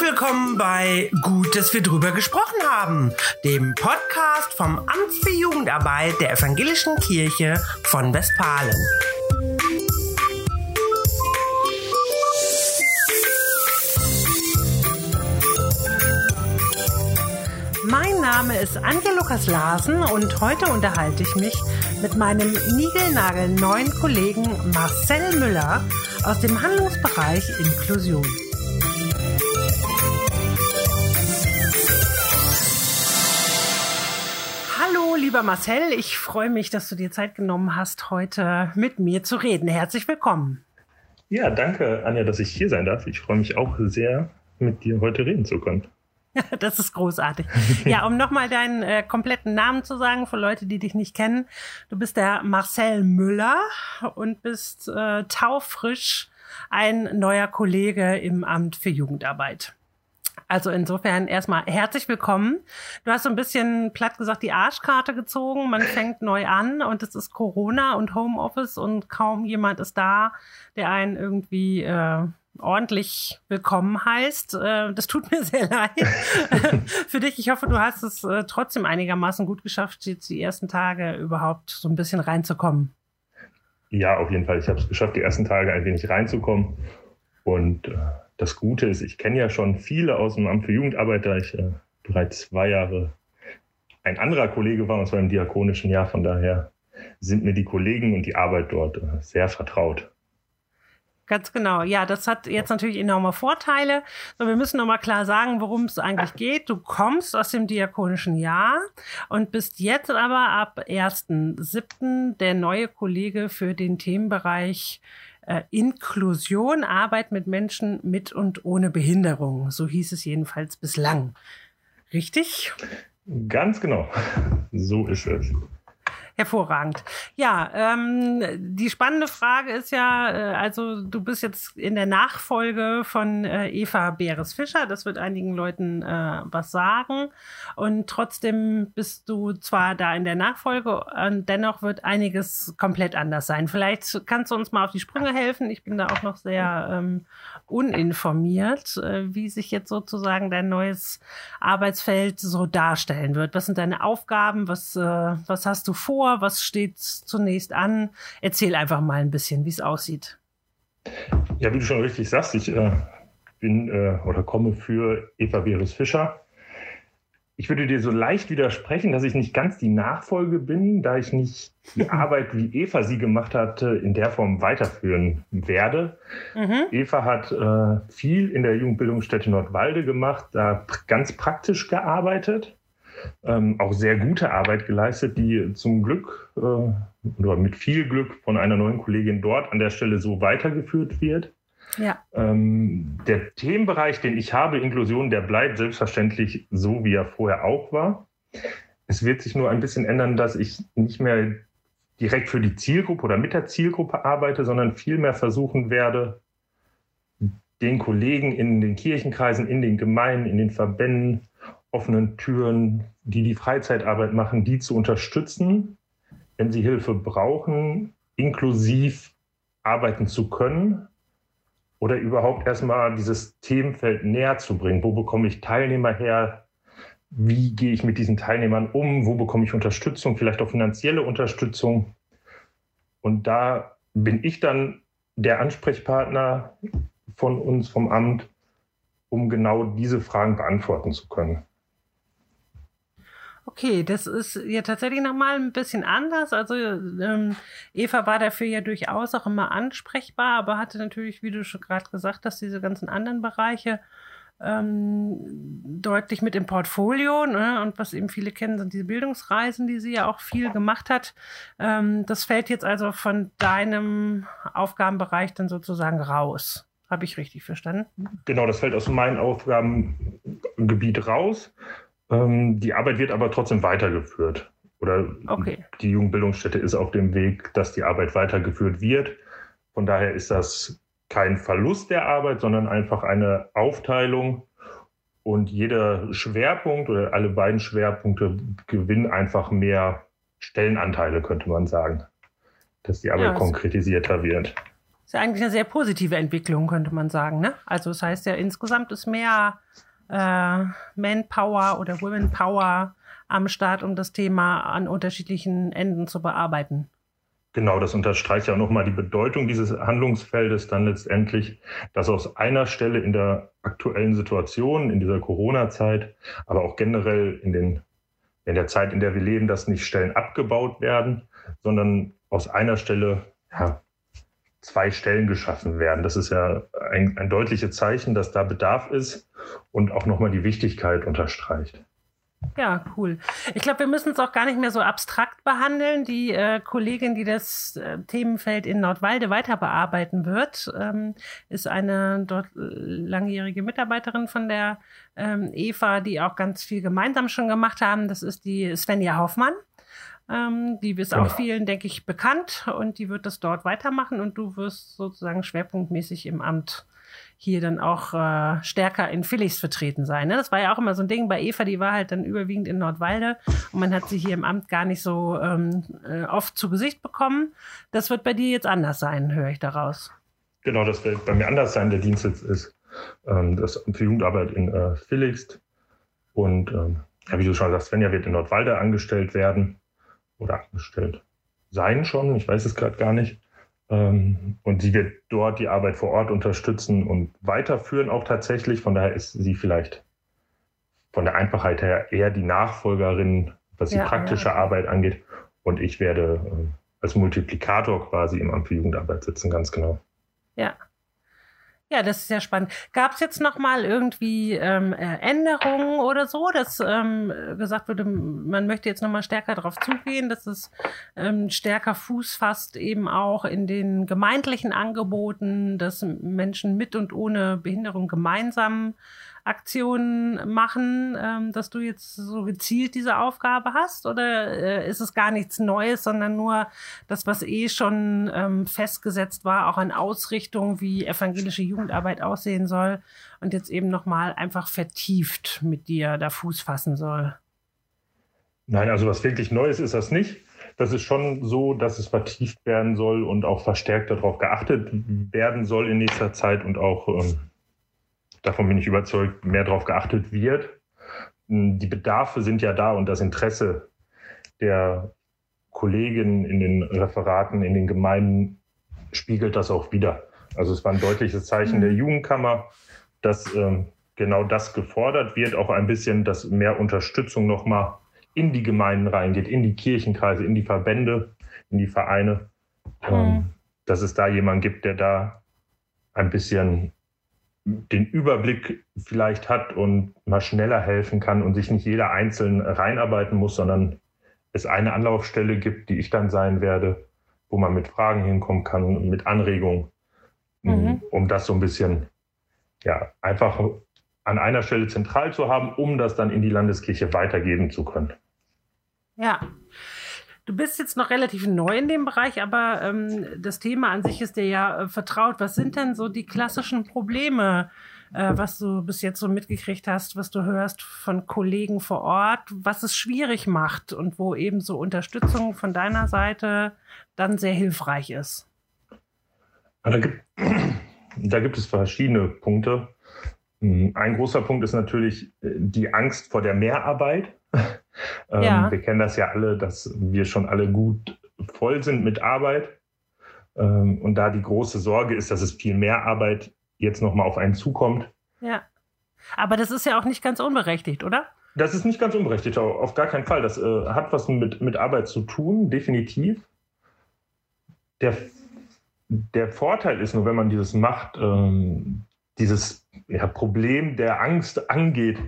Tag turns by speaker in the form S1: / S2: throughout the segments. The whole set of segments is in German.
S1: Willkommen bei Gut, dass wir drüber gesprochen haben, dem Podcast vom Amt für Jugendarbeit der Evangelischen Kirche von Westfalen. Mein Name ist Anja Lukas Larsen und heute unterhalte ich mich mit meinem niegelnagelneuen Kollegen Marcel Müller aus dem Handlungsbereich Inklusion. Lieber Marcel, ich freue mich, dass du dir Zeit genommen hast, heute mit mir zu reden. Herzlich willkommen.
S2: Ja, danke, Anja, dass ich hier sein darf. Ich freue mich auch sehr, mit dir heute reden zu können.
S1: Das ist großartig. Ja, um nochmal deinen äh, kompletten Namen zu sagen für Leute, die dich nicht kennen. Du bist der Marcel Müller und bist äh, taufrisch ein neuer Kollege im Amt für Jugendarbeit. Also insofern erstmal herzlich willkommen. Du hast so ein bisschen platt gesagt die Arschkarte gezogen. Man fängt neu an und es ist Corona und Homeoffice und kaum jemand ist da, der einen irgendwie äh, ordentlich willkommen heißt. Äh, das tut mir sehr leid für dich. Ich hoffe, du hast es äh, trotzdem einigermaßen gut geschafft, jetzt die ersten Tage überhaupt so ein bisschen reinzukommen.
S2: Ja, auf jeden Fall. Ich habe es geschafft, die ersten Tage ein wenig reinzukommen. Und äh, das Gute ist, ich kenne ja schon viele aus dem Amt für Jugendarbeit, da ich äh, bereits zwei Jahre ein anderer Kollege war, und zwar im diakonischen Jahr. Von daher sind mir die Kollegen und die Arbeit dort äh, sehr vertraut.
S1: Ganz genau. Ja, das hat jetzt natürlich enorme Vorteile. Wir müssen nochmal klar sagen, worum es eigentlich geht. Du kommst aus dem diakonischen Jahr und bist jetzt aber ab 1.7. der neue Kollege für den Themenbereich äh, Inklusion, Arbeit mit Menschen mit und ohne Behinderung. So hieß es jedenfalls bislang. Richtig?
S2: Ganz genau. So ist es.
S1: Hervorragend. Ja, ähm, die spannende Frage ist ja, äh, also du bist jetzt in der Nachfolge von äh, Eva Beres-Fischer. Das wird einigen Leuten äh, was sagen. Und trotzdem bist du zwar da in der Nachfolge, und dennoch wird einiges komplett anders sein. Vielleicht kannst du uns mal auf die Sprünge helfen. Ich bin da auch noch sehr ähm, uninformiert, äh, wie sich jetzt sozusagen dein neues Arbeitsfeld so darstellen wird. Was sind deine Aufgaben? Was, äh, was hast du vor? Vor? Was steht zunächst an? Erzähl einfach mal ein bisschen, wie es aussieht.
S2: Ja, wie du schon richtig sagst, ich äh, bin äh, oder komme für Eva Verus Fischer. Ich würde dir so leicht widersprechen, dass ich nicht ganz die Nachfolge bin, da ich nicht die Arbeit, wie Eva sie gemacht hat, in der Form weiterführen werde. Mhm. Eva hat äh, viel in der Jugendbildungsstätte Nordwalde gemacht, da ganz praktisch gearbeitet ähm, auch sehr gute Arbeit geleistet, die zum Glück äh, oder mit viel Glück von einer neuen Kollegin dort an der Stelle so weitergeführt wird. Ja. Ähm, der Themenbereich, den ich habe, Inklusion, der bleibt selbstverständlich so, wie er vorher auch war. Es wird sich nur ein bisschen ändern, dass ich nicht mehr direkt für die Zielgruppe oder mit der Zielgruppe arbeite, sondern vielmehr versuchen werde, den Kollegen in den Kirchenkreisen, in den Gemeinden, in den Verbänden offenen Türen, die die Freizeitarbeit machen, die zu unterstützen, wenn sie Hilfe brauchen, inklusiv arbeiten zu können oder überhaupt erstmal dieses Themenfeld näher zu bringen. Wo bekomme ich Teilnehmer her? Wie gehe ich mit diesen Teilnehmern um? Wo bekomme ich Unterstützung, vielleicht auch finanzielle Unterstützung? Und da bin ich dann der Ansprechpartner von uns vom Amt, um genau diese Fragen beantworten zu können.
S1: Okay, das ist ja tatsächlich nochmal ein bisschen anders. Also ähm, Eva war dafür ja durchaus auch immer ansprechbar, aber hatte natürlich, wie du schon gerade gesagt hast, diese ganzen anderen Bereiche ähm, deutlich mit im Portfolio. Ne? Und was eben viele kennen, sind diese Bildungsreisen, die sie ja auch viel gemacht hat. Ähm, das fällt jetzt also von deinem Aufgabenbereich dann sozusagen raus. Habe ich richtig verstanden?
S2: Genau, das fällt aus meinem Aufgabengebiet raus. Ähm, die Arbeit wird aber trotzdem weitergeführt. Oder okay. die Jugendbildungsstätte ist auf dem Weg, dass die Arbeit weitergeführt wird. Von daher ist das kein Verlust der Arbeit, sondern einfach eine Aufteilung. Und jeder Schwerpunkt oder alle beiden Schwerpunkte gewinnen einfach mehr Stellenanteile, könnte man sagen, dass die Arbeit ja, konkretisierter wird.
S1: ist ja eigentlich eine sehr positive Entwicklung, könnte man sagen. Ne? Also das heißt ja, insgesamt ist mehr äh, Manpower oder Womenpower am Start, um das Thema an unterschiedlichen Enden zu bearbeiten.
S2: Genau, das unterstreicht ja nochmal die Bedeutung dieses Handlungsfeldes dann letztendlich, dass aus einer Stelle in der aktuellen Situation, in dieser Corona-Zeit, aber auch generell in, den, in der Zeit, in der wir leben, dass nicht Stellen abgebaut werden, sondern aus einer Stelle ja, zwei Stellen geschaffen werden. Das ist ja ein, ein deutliches Zeichen, dass da Bedarf ist und auch nochmal die Wichtigkeit unterstreicht.
S1: Ja, cool. Ich glaube, wir müssen es auch gar nicht mehr so abstrakt behandeln. Die äh, Kollegin, die das äh, Themenfeld in Nordwalde weiter bearbeiten wird, ähm, ist eine dort äh, langjährige Mitarbeiterin von der ähm, EVA, die auch ganz viel gemeinsam schon gemacht haben. Das ist die Svenja Hoffmann. Ähm, die ist genau. auch vielen, denke ich, bekannt und die wird das dort weitermachen und du wirst sozusagen schwerpunktmäßig im Amt hier dann auch äh, stärker in Felix vertreten sein. Ne? Das war ja auch immer so ein Ding bei Eva, die war halt dann überwiegend in Nordwalde und man hat sie hier im Amt gar nicht so ähm, äh, oft zu Gesicht bekommen. Das wird bei dir jetzt anders sein, höre ich daraus.
S2: Genau, das wird bei mir anders sein. Der Dienstsitz ist ähm, das Amt für Jugendarbeit in äh, Felix und ähm, ja, wie du schon sagst, Svenja wird in Nordwalde angestellt werden oder angestellt sein schon, ich weiß es gerade gar nicht. Ähm, und sie wird dort die Arbeit vor Ort unterstützen und weiterführen auch tatsächlich. Von daher ist sie vielleicht von der Einfachheit her eher die Nachfolgerin, was die ja, praktische ja. Arbeit angeht. Und ich werde ähm, als Multiplikator quasi im Amt für Jugendarbeit sitzen, ganz genau.
S1: Ja, ja, das ist ja spannend. Gab es jetzt noch mal irgendwie ähm, Änderungen oder so, dass ähm, gesagt wurde, man möchte jetzt noch mal stärker darauf zugehen, dass es ähm, stärker Fuß fasst eben auch in den gemeindlichen Angeboten, dass Menschen mit und ohne Behinderung gemeinsam Aktionen machen, ähm, dass du jetzt so gezielt diese Aufgabe hast? Oder äh, ist es gar nichts Neues, sondern nur das, was eh schon ähm, festgesetzt war, auch an Ausrichtung, wie evangelische Jugendarbeit aussehen soll und jetzt eben nochmal einfach vertieft mit dir da Fuß fassen soll?
S2: Nein, also was wirklich Neues ist das nicht. Das ist schon so, dass es vertieft werden soll und auch verstärkt darauf geachtet werden soll in nächster Zeit und auch ähm, davon bin ich überzeugt, mehr darauf geachtet wird. Die Bedarfe sind ja da und das Interesse der Kolleginnen in den Referaten, in den Gemeinden spiegelt das auch wieder. Also es war ein deutliches Zeichen der mhm. Jugendkammer, dass ähm, genau das gefordert wird, auch ein bisschen, dass mehr Unterstützung nochmal in die Gemeinden reingeht, in die Kirchenkreise, in die Verbände, in die Vereine, ähm, mhm. dass es da jemanden gibt, der da ein bisschen den Überblick vielleicht hat und mal schneller helfen kann und sich nicht jeder einzeln reinarbeiten muss, sondern es eine Anlaufstelle gibt, die ich dann sein werde, wo man mit Fragen hinkommen kann, mit Anregungen, mhm. um das so ein bisschen, ja, einfach an einer Stelle zentral zu haben, um das dann in die Landeskirche weitergeben zu können.
S1: Ja. Du bist jetzt noch relativ neu in dem Bereich, aber ähm, das Thema an sich ist dir ja äh, vertraut. Was sind denn so die klassischen Probleme, äh, was du bis jetzt so mitgekriegt hast, was du hörst von Kollegen vor Ort, was es schwierig macht und wo eben so Unterstützung von deiner Seite dann sehr hilfreich ist?
S2: Da gibt, da gibt es verschiedene Punkte. Hm, ein großer Punkt ist natürlich äh, die Angst vor der Mehrarbeit. Ähm, ja. Wir kennen das ja alle, dass wir schon alle gut voll sind mit Arbeit. Ähm, und da die große Sorge ist, dass es viel mehr Arbeit jetzt nochmal auf einen zukommt.
S1: Ja. Aber das ist ja auch nicht ganz unberechtigt, oder?
S2: Das ist nicht ganz unberechtigt, auf gar keinen Fall. Das äh, hat was mit, mit Arbeit zu tun, definitiv. Der, der Vorteil ist nur, wenn man dieses macht, ähm, dieses ja, Problem der Angst angeht,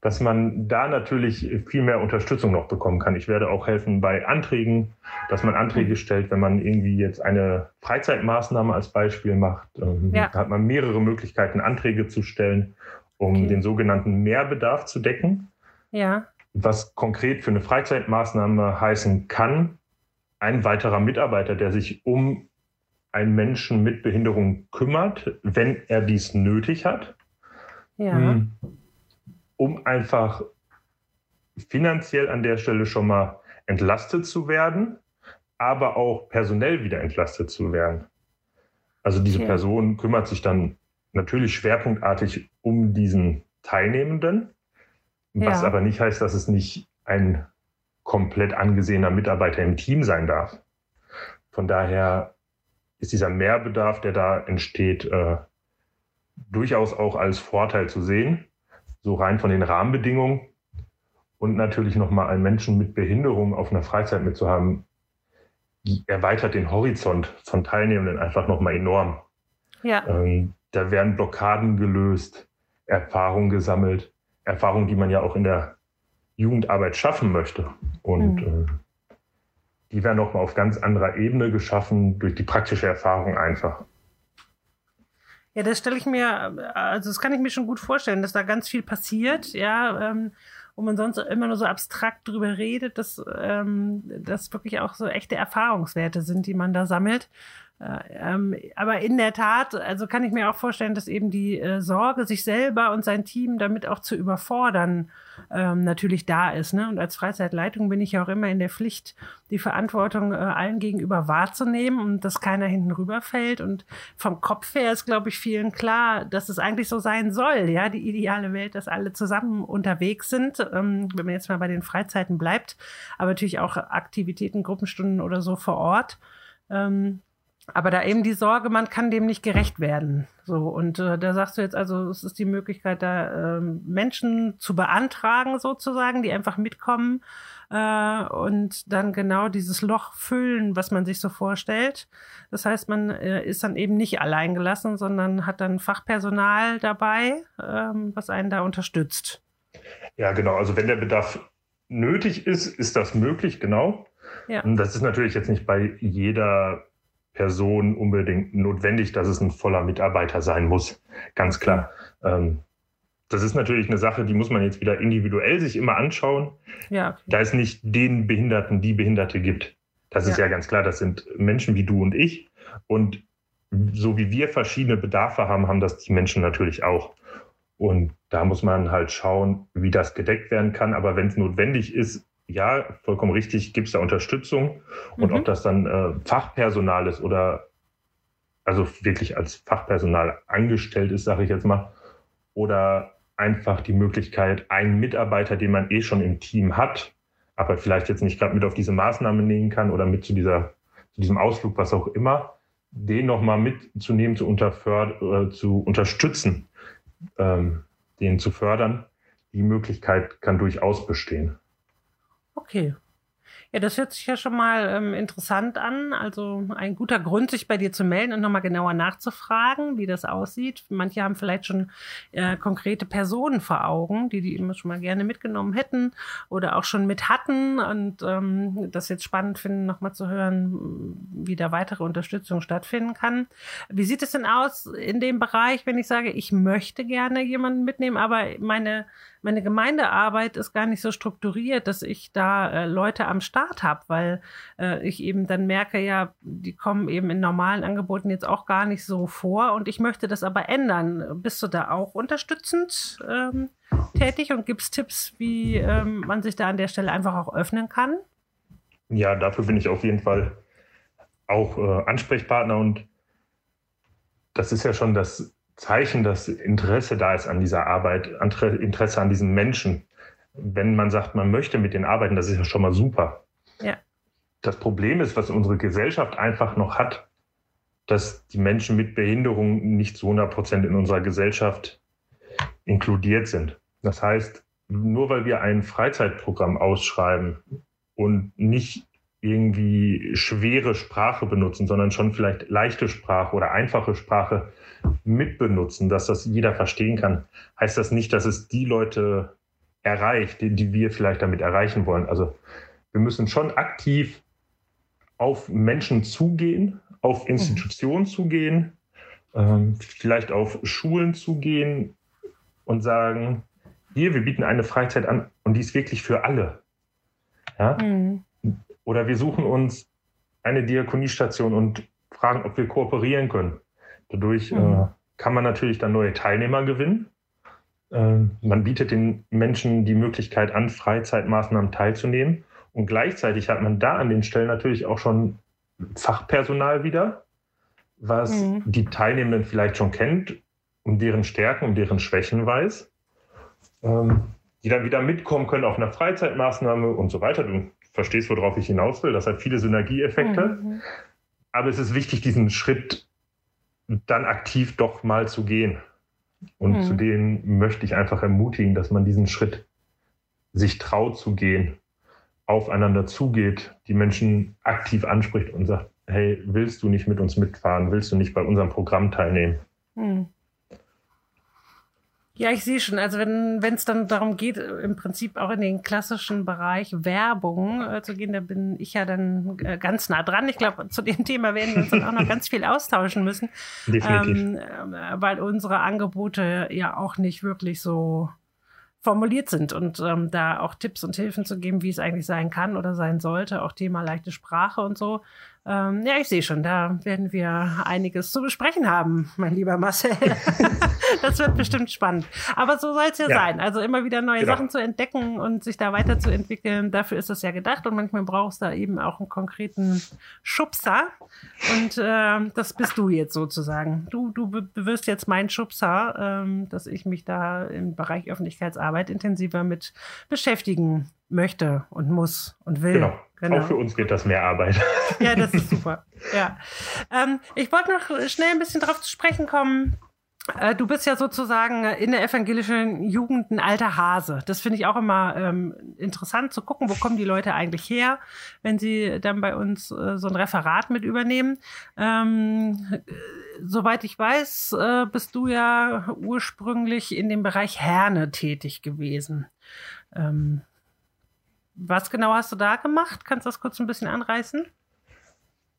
S2: dass man da natürlich viel mehr Unterstützung noch bekommen kann. Ich werde auch helfen bei Anträgen, dass man Anträge mhm. stellt, wenn man irgendwie jetzt eine Freizeitmaßnahme als Beispiel macht. Ähm, ja. Da hat man mehrere Möglichkeiten, Anträge zu stellen, um okay. den sogenannten Mehrbedarf zu decken.
S1: Ja.
S2: Was konkret für eine Freizeitmaßnahme heißen kann, ein weiterer Mitarbeiter, der sich um einen Menschen mit Behinderung kümmert, wenn er dies nötig hat.
S1: Ja. Hm
S2: um einfach finanziell an der Stelle schon mal entlastet zu werden, aber auch personell wieder entlastet zu werden. Also diese okay. Person kümmert sich dann natürlich schwerpunktartig um diesen Teilnehmenden, was ja. aber nicht heißt, dass es nicht ein komplett angesehener Mitarbeiter im Team sein darf. Von daher ist dieser Mehrbedarf, der da entsteht, äh, durchaus auch als Vorteil zu sehen, so rein von den Rahmenbedingungen und natürlich nochmal einen Menschen mit Behinderung auf einer Freizeit mitzuhaben, erweitert den Horizont von Teilnehmenden einfach nochmal enorm. Ja. Ähm, da werden Blockaden gelöst, Erfahrungen gesammelt, Erfahrungen, die man ja auch in der Jugendarbeit schaffen möchte. Und mhm. äh, die werden nochmal auf ganz anderer Ebene geschaffen durch die praktische Erfahrung einfach.
S1: Ja, das stelle ich mir, also das kann ich mir schon gut vorstellen, dass da ganz viel passiert, ja, ähm, wo man sonst immer nur so abstrakt drüber redet, dass ähm, das wirklich auch so echte Erfahrungswerte sind, die man da sammelt. Äh, ähm, aber in der Tat, also kann ich mir auch vorstellen, dass eben die äh, Sorge, sich selber und sein Team damit auch zu überfordern, ähm, natürlich da ist. Ne? Und als Freizeitleitung bin ich ja auch immer in der Pflicht, die Verantwortung äh, allen gegenüber wahrzunehmen und dass keiner hinten rüberfällt. Und vom Kopf her ist, glaube ich, vielen klar, dass es eigentlich so sein soll. Ja, die ideale Welt, dass alle zusammen unterwegs sind, ähm, wenn man jetzt mal bei den Freizeiten bleibt, aber natürlich auch Aktivitäten, Gruppenstunden oder so vor Ort. Ähm, aber da eben die Sorge, man kann dem nicht gerecht werden. So, und äh, da sagst du jetzt also, es ist die Möglichkeit, da äh, Menschen zu beantragen, sozusagen, die einfach mitkommen äh, und dann genau dieses Loch füllen, was man sich so vorstellt. Das heißt, man äh, ist dann eben nicht allein gelassen, sondern hat dann Fachpersonal dabei, ähm, was einen da unterstützt.
S2: Ja, genau. Also wenn der Bedarf nötig ist, ist das möglich, genau. Ja. Und das ist natürlich jetzt nicht bei jeder Person unbedingt notwendig, dass es ein voller Mitarbeiter sein muss. Ganz klar. Ähm, das ist natürlich eine Sache, die muss man jetzt wieder individuell sich immer anschauen. Ja. Da es nicht den Behinderten, die Behinderte gibt. Das ja. ist ja ganz klar. Das sind Menschen wie du und ich. Und so wie wir verschiedene Bedarfe haben, haben das die Menschen natürlich auch. Und da muss man halt schauen, wie das gedeckt werden kann. Aber wenn es notwendig ist, ja, vollkommen richtig, gibt es da Unterstützung. Und mhm. ob das dann äh, Fachpersonal ist oder also wirklich als Fachpersonal angestellt ist, sage ich jetzt mal, oder einfach die Möglichkeit, einen Mitarbeiter, den man eh schon im Team hat, aber vielleicht jetzt nicht gerade mit auf diese Maßnahme nehmen kann oder mit zu, dieser, zu diesem Ausflug, was auch immer, den nochmal mitzunehmen, zu, äh, zu unterstützen, ähm, den zu fördern. Die Möglichkeit kann durchaus bestehen.
S1: Okay. Ja, das hört sich ja schon mal ähm, interessant an. Also ein guter Grund, sich bei dir zu melden und nochmal genauer nachzufragen, wie das aussieht. Manche haben vielleicht schon äh, konkrete Personen vor Augen, die die immer schon mal gerne mitgenommen hätten oder auch schon mit hatten und ähm, das jetzt spannend finden, nochmal zu hören, wie da weitere Unterstützung stattfinden kann. Wie sieht es denn aus in dem Bereich, wenn ich sage, ich möchte gerne jemanden mitnehmen, aber meine meine Gemeindearbeit ist gar nicht so strukturiert, dass ich da äh, Leute am Start habe, weil äh, ich eben dann merke, ja, die kommen eben in normalen Angeboten jetzt auch gar nicht so vor und ich möchte das aber ändern. Bist du da auch unterstützend ähm, tätig und gibst Tipps, wie ähm, man sich da an der Stelle einfach auch öffnen kann?
S2: Ja, dafür bin ich auf jeden Fall auch äh, Ansprechpartner und das ist ja schon das Zeichen, dass Interesse da ist an dieser Arbeit, Interesse an diesen Menschen. Wenn man sagt, man möchte mit denen arbeiten, das ist ja schon mal super. Ja. Das Problem ist, was unsere Gesellschaft einfach noch hat, dass die Menschen mit Behinderung nicht zu 100 Prozent in unserer Gesellschaft inkludiert sind. Das heißt, nur weil wir ein Freizeitprogramm ausschreiben und nicht irgendwie schwere Sprache benutzen, sondern schon vielleicht leichte Sprache oder einfache Sprache mitbenutzen, dass das jeder verstehen kann, heißt das nicht, dass es die Leute erreicht, die, die wir vielleicht damit erreichen wollen. Also wir müssen schon aktiv auf Menschen zugehen, auf. Institutionen mhm. zugehen, ähm, vielleicht auf Schulen zugehen und sagen, hier, wir bieten eine Freizeit an und die ist wirklich für alle. Ja? Mhm. Oder wir suchen uns eine Diakoniestation und fragen, ob wir kooperieren können. Dadurch mhm. äh, kann man natürlich dann neue Teilnehmer gewinnen. Äh, man bietet den Menschen die Möglichkeit an, Freizeitmaßnahmen teilzunehmen. Und gleichzeitig hat man da an den Stellen natürlich auch schon Fachpersonal wieder, was mhm. die Teilnehmenden vielleicht schon kennt, um deren Stärken, um deren Schwächen weiß, ähm, die dann wieder mitkommen können auf einer Freizeitmaßnahme und so weiter. Du verstehst, worauf ich hinaus will. Das hat viele Synergieeffekte. Mhm. Aber es ist wichtig, diesen Schritt dann aktiv doch mal zu gehen. Und mhm. zu denen möchte ich einfach ermutigen, dass man diesen Schritt sich traut zu gehen, aufeinander zugeht, die Menschen aktiv anspricht und sagt, hey, willst du nicht mit uns mitfahren? Willst du nicht bei unserem Programm teilnehmen? Mhm.
S1: Ja, ich sehe schon. Also wenn wenn es dann darum geht, im Prinzip auch in den klassischen Bereich Werbung äh, zu gehen, da bin ich ja dann äh, ganz nah dran. Ich glaube, zu dem Thema werden wir uns dann auch noch ganz viel austauschen müssen,
S2: Definitiv.
S1: Ähm, äh, weil unsere Angebote ja auch nicht wirklich so formuliert sind und ähm, da auch Tipps und Hilfen zu geben, wie es eigentlich sein kann oder sein sollte, auch Thema leichte Sprache und so. Ähm, ja, ich sehe schon, da werden wir einiges zu besprechen haben, mein lieber Marcel. das wird bestimmt spannend. Aber so soll es ja, ja, sein. Also immer wieder neue genau. Sachen zu entdecken und sich da weiterzuentwickeln. Dafür ist das ja gedacht und manchmal brauchst du da eben auch einen konkreten Schubser. Und äh, das bist du jetzt sozusagen. Du, du wirst jetzt mein Schubser, ähm, dass ich mich da im Bereich Öffentlichkeitsarbeit intensiver mit beschäftigen möchte und muss und will.
S2: Genau. genau. Auch für uns geht das mehr Arbeit.
S1: Ja, das ist super. Ja. Ähm, ich wollte noch schnell ein bisschen darauf zu sprechen kommen, äh, du bist ja sozusagen in der evangelischen Jugend ein alter Hase. Das finde ich auch immer ähm, interessant zu gucken, wo kommen die Leute eigentlich her, wenn sie dann bei uns äh, so ein Referat mit übernehmen. Ähm, äh, soweit ich weiß, äh, bist du ja ursprünglich in dem Bereich Herne tätig gewesen. Was genau hast du da gemacht? Kannst du das kurz ein bisschen anreißen?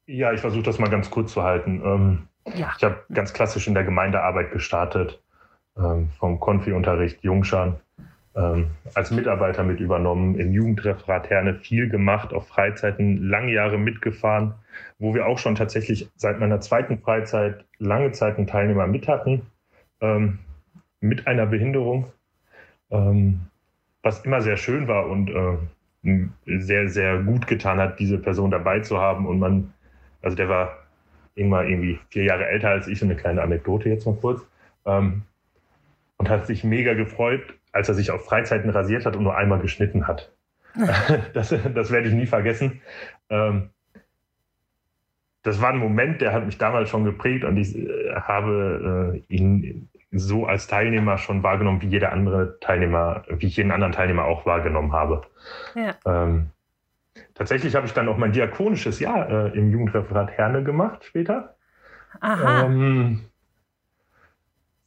S2: Ja, ich versuche das mal ganz kurz zu halten. Ähm ja. Ich habe ganz klassisch in der Gemeindearbeit gestartet, ähm, vom Konfi-Unterricht Jungschan, ähm, als Mitarbeiter mit übernommen, im Jugendreferat Herne viel gemacht, auf Freizeiten lange Jahre mitgefahren, wo wir auch schon tatsächlich seit meiner zweiten Freizeit lange Zeit einen Teilnehmer mit hatten, ähm, mit einer Behinderung, ähm, was immer sehr schön war und äh, sehr, sehr gut getan hat, diese Person dabei zu haben. Und man, also der war Ingmar irgendwie vier Jahre älter als ich, so eine kleine Anekdote jetzt mal kurz. Ähm, und hat sich mega gefreut, als er sich auf Freizeiten rasiert hat und nur einmal geschnitten hat. das, das werde ich nie vergessen. Ähm, das war ein Moment, der hat mich damals schon geprägt und ich äh, habe äh, ihn so als Teilnehmer schon wahrgenommen, wie jeder andere Teilnehmer, wie ich jeden anderen Teilnehmer auch wahrgenommen habe. Ja. Ähm, Tatsächlich habe ich dann auch mein diakonisches Jahr äh, im Jugendreferat Herne gemacht später. Aha. Ähm,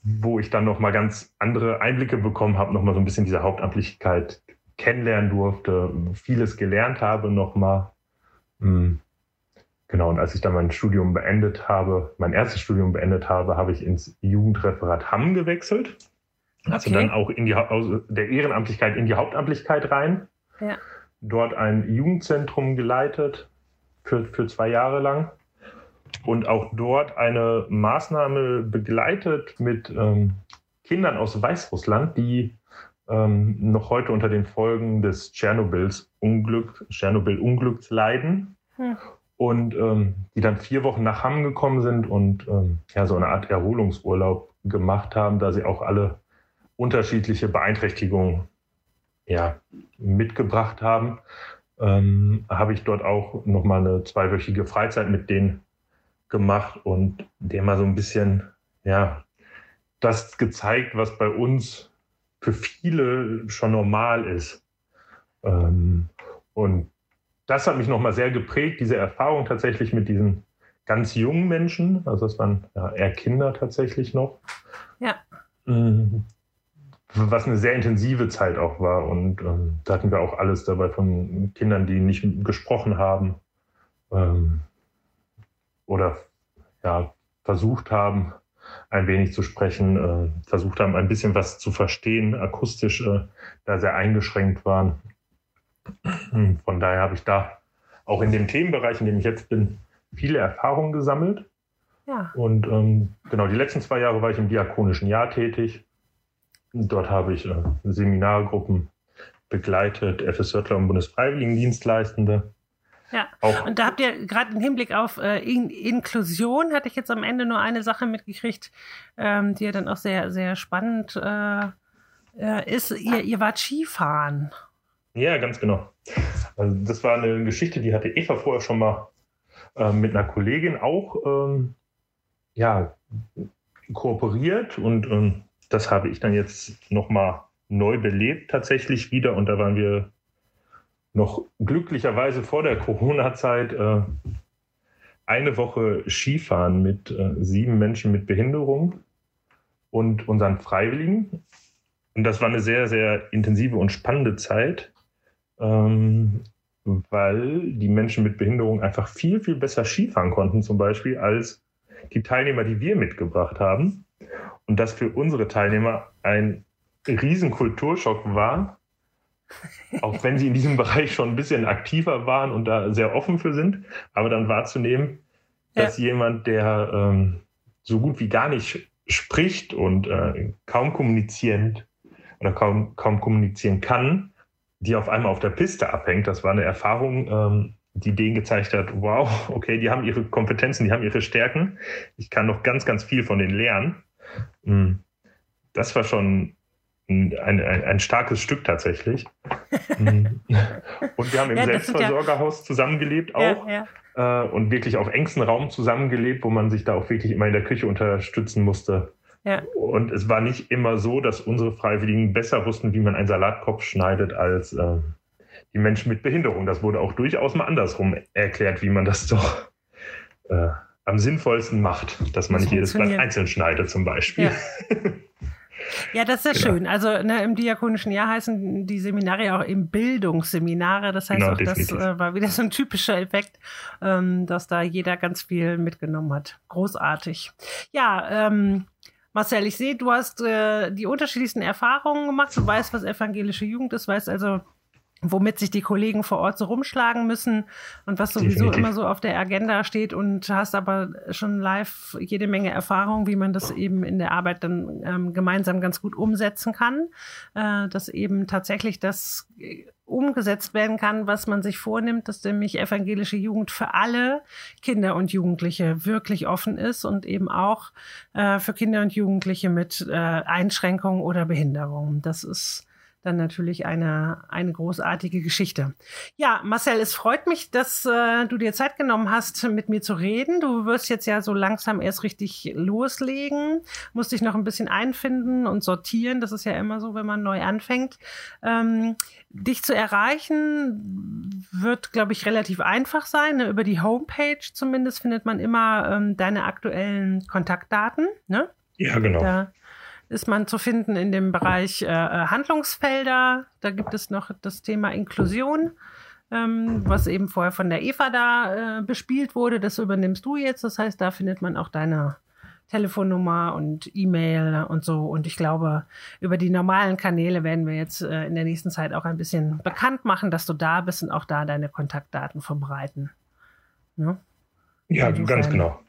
S2: wo ich dann noch mal ganz andere Einblicke bekommen habe, noch mal so ein bisschen diese Hauptamtlichkeit kennenlernen durfte, vieles gelernt habe noch mal. Mhm. Genau, und als ich dann mein Studium beendet habe, mein erstes Studium beendet habe, habe ich ins Jugendreferat Hamm gewechselt. Also okay. dann auch in die aus der Ehrenamtlichkeit in die Hauptamtlichkeit rein. Ja dort ein Jugendzentrum geleitet für, für zwei Jahre lang und auch dort eine Maßnahme begleitet mit ähm, Kindern aus Weißrussland, die ähm, noch heute unter den Folgen des Tschernobyls Unglück, Tschernobyl-Unglücks leiden. Hm. Und ähm, die dann vier Wochen nach Hamm gekommen sind und ähm, ja, so eine Art Erholungsurlaub gemacht haben, da sie auch alle unterschiedliche Beeinträchtigungen ja, mitgebracht haben, ähm, habe ich dort auch nochmal eine zweiwöchige Freizeit mit denen gemacht und dem mal so ein bisschen, ja, das gezeigt, was bei uns für viele schon normal ist. Ähm, und das hat mich nochmal sehr geprägt, diese Erfahrung tatsächlich mit diesen ganz jungen Menschen, also das waren ja, eher Kinder tatsächlich noch. Ja. Ähm, was eine sehr intensive Zeit auch war. Und ähm, da hatten wir auch alles dabei von Kindern, die nicht gesprochen haben ähm, oder ja, versucht haben, ein wenig zu sprechen, äh, versucht haben, ein bisschen was zu verstehen, akustisch, äh, da sehr eingeschränkt waren. Von daher habe ich da auch in dem Themenbereich, in dem ich jetzt bin, viele Erfahrungen gesammelt. Ja. Und ähm, genau, die letzten zwei Jahre war ich im diakonischen Jahr tätig Dort habe ich äh, Seminargruppen begleitet, FSJler und Bundesfreiwilligendienstleistende.
S1: Ja, auch und da habt ihr gerade im Hinblick auf äh, In Inklusion, hatte ich jetzt am Ende nur eine Sache mitgekriegt, ähm, die ja dann auch sehr, sehr spannend äh, äh, ist. Ihr, ihr wart Skifahren.
S2: Ja, ganz genau. Also das war eine Geschichte, die hatte Eva vorher schon mal äh, mit einer Kollegin auch ähm, ja, kooperiert und ähm, das habe ich dann jetzt nochmal neu belebt tatsächlich wieder und da waren wir noch glücklicherweise vor der Corona-Zeit äh, eine Woche Skifahren mit äh, sieben Menschen mit Behinderung und unseren Freiwilligen. Und das war eine sehr, sehr intensive und spannende Zeit, ähm, weil die Menschen mit Behinderung einfach viel, viel besser Skifahren konnten, zum Beispiel, als die Teilnehmer, die wir mitgebracht haben. Und das für unsere Teilnehmer ein riesen Kulturschock war, auch wenn sie in diesem Bereich schon ein bisschen aktiver waren und da sehr offen für sind, aber dann wahrzunehmen, dass ja. jemand, der ähm, so gut wie gar nicht spricht und äh, kaum kommunizierend oder kaum, kaum kommunizieren kann, die auf einmal auf der Piste abhängt. Das war eine Erfahrung, ähm, die denen gezeigt hat, wow, okay, die haben ihre Kompetenzen, die haben ihre Stärken. Ich kann noch ganz, ganz viel von denen lernen. Hm. Das war schon ein, ein, ein starkes Stück tatsächlich. Hm. und wir haben im ja, Selbstversorgerhaus zusammengelebt auch. Ja, ja. Äh, und wirklich auf engstem Raum zusammengelebt, wo man sich da auch wirklich immer in der Küche unterstützen musste. Ja. Und es war nicht immer so, dass unsere Freiwilligen besser wussten, wie man einen Salatkopf schneidet, als äh, die Menschen mit Behinderung. Das wurde auch durchaus mal andersrum erklärt, wie man das doch äh, am sinnvollsten macht, dass man das nicht jedes Blatt einzeln schneidet, zum Beispiel.
S1: Ja. Ja, das ist ja genau. schön. Also ne, im diakonischen Jahr heißen die Seminare auch eben Bildungsseminare. Das heißt genau, auch, definitiv. das äh, war wieder so ein typischer Effekt, ähm, dass da jeder ganz viel mitgenommen hat. Großartig. Ja, ähm, Marcel, ich sehe, du hast äh, die unterschiedlichsten Erfahrungen gemacht. Du weißt, was evangelische Jugend ist, weißt also, womit sich die Kollegen vor Ort so rumschlagen müssen und was sowieso Definitiv. immer so auf der Agenda steht und hast aber schon live jede Menge Erfahrung, wie man das eben in der Arbeit dann ähm, gemeinsam ganz gut umsetzen kann, äh, dass eben tatsächlich das äh, umgesetzt werden kann, was man sich vornimmt, dass nämlich evangelische Jugend für alle Kinder und Jugendliche wirklich offen ist und eben auch äh, für Kinder und Jugendliche mit äh, Einschränkungen oder Behinderungen. Das ist dann natürlich eine, eine großartige Geschichte. Ja, Marcel, es freut mich, dass äh, du dir Zeit genommen hast, mit mir zu reden. Du wirst jetzt ja so langsam erst richtig loslegen, musst dich noch ein bisschen einfinden und sortieren. Das ist ja immer so, wenn man neu anfängt. Ähm, dich zu erreichen wird, glaube ich, relativ einfach sein. Ne? Über die Homepage zumindest findet man immer ähm, deine aktuellen Kontaktdaten. Ne?
S2: Ja, genau.
S1: Da ist man zu finden in dem Bereich äh, äh, Handlungsfelder. Da gibt es noch das Thema Inklusion, ähm, was eben vorher von der Eva da äh, bespielt wurde. Das übernimmst du jetzt. Das heißt, da findet man auch deine Telefonnummer und E-Mail und so. Und ich glaube, über die normalen Kanäle werden wir jetzt äh, in der nächsten Zeit auch ein bisschen bekannt machen, dass du da bist und auch da deine Kontaktdaten verbreiten.
S2: Ne? Ja, ja ganz genau.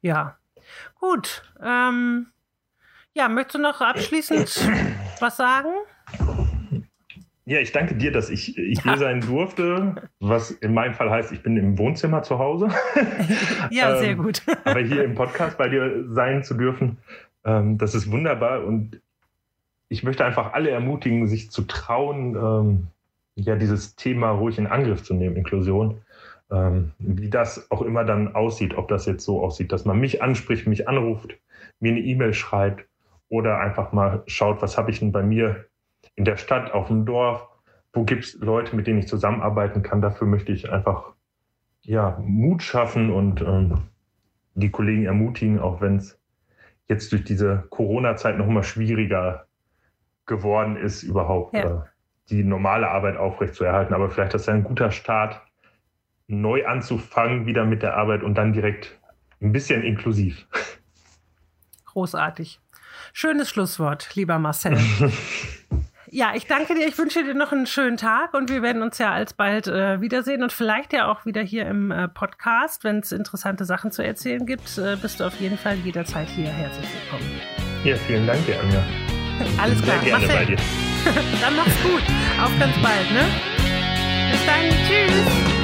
S1: Ja, gut. Ähm, ja, möchtest du noch abschließend was sagen?
S2: Ja, ich danke dir, dass ich, ich hier sein durfte, was in meinem Fall heißt, ich bin im Wohnzimmer zu Hause.
S1: ja, sehr ähm, gut.
S2: aber hier im Podcast bei dir sein zu dürfen, ähm, das ist wunderbar und ich möchte einfach alle ermutigen, sich zu trauen, ähm, ja, dieses Thema ruhig in Angriff zu nehmen, Inklusion. Ähm, wie das auch immer dann aussieht, ob das jetzt so aussieht, dass man mich anspricht, mich anruft, mir eine E-Mail schreibt oder einfach mal schaut, was habe ich denn bei mir in der Stadt, auf dem Dorf, wo gibt es Leute, mit denen ich zusammenarbeiten kann. Dafür möchte ich einfach ja, Mut schaffen und ähm, die Kollegen ermutigen, auch wenn es jetzt durch diese Corona-Zeit noch mal schwieriger geworden ist, überhaupt ja. äh, die normale Arbeit aufrechtzuerhalten. Aber vielleicht ist ja ein guter Start, neu anzufangen wieder mit der Arbeit und dann direkt ein bisschen inklusiv.
S1: Großartig. Schönes Schlusswort, lieber Marcel. Ja, ich danke dir. Ich wünsche dir noch einen schönen Tag und wir werden uns ja alsbald äh, wiedersehen und vielleicht ja auch wieder hier im äh, Podcast. Wenn es interessante Sachen zu erzählen gibt, äh, bist du auf jeden Fall jederzeit hier herzlich willkommen.
S2: Ja, vielen Dank dir, Anja.
S1: Alles klar.
S2: Sehr gerne
S1: Marcel.
S2: bei dir.
S1: Dann mach's gut. Auf ganz bald, ne? Bis dann. Tschüss.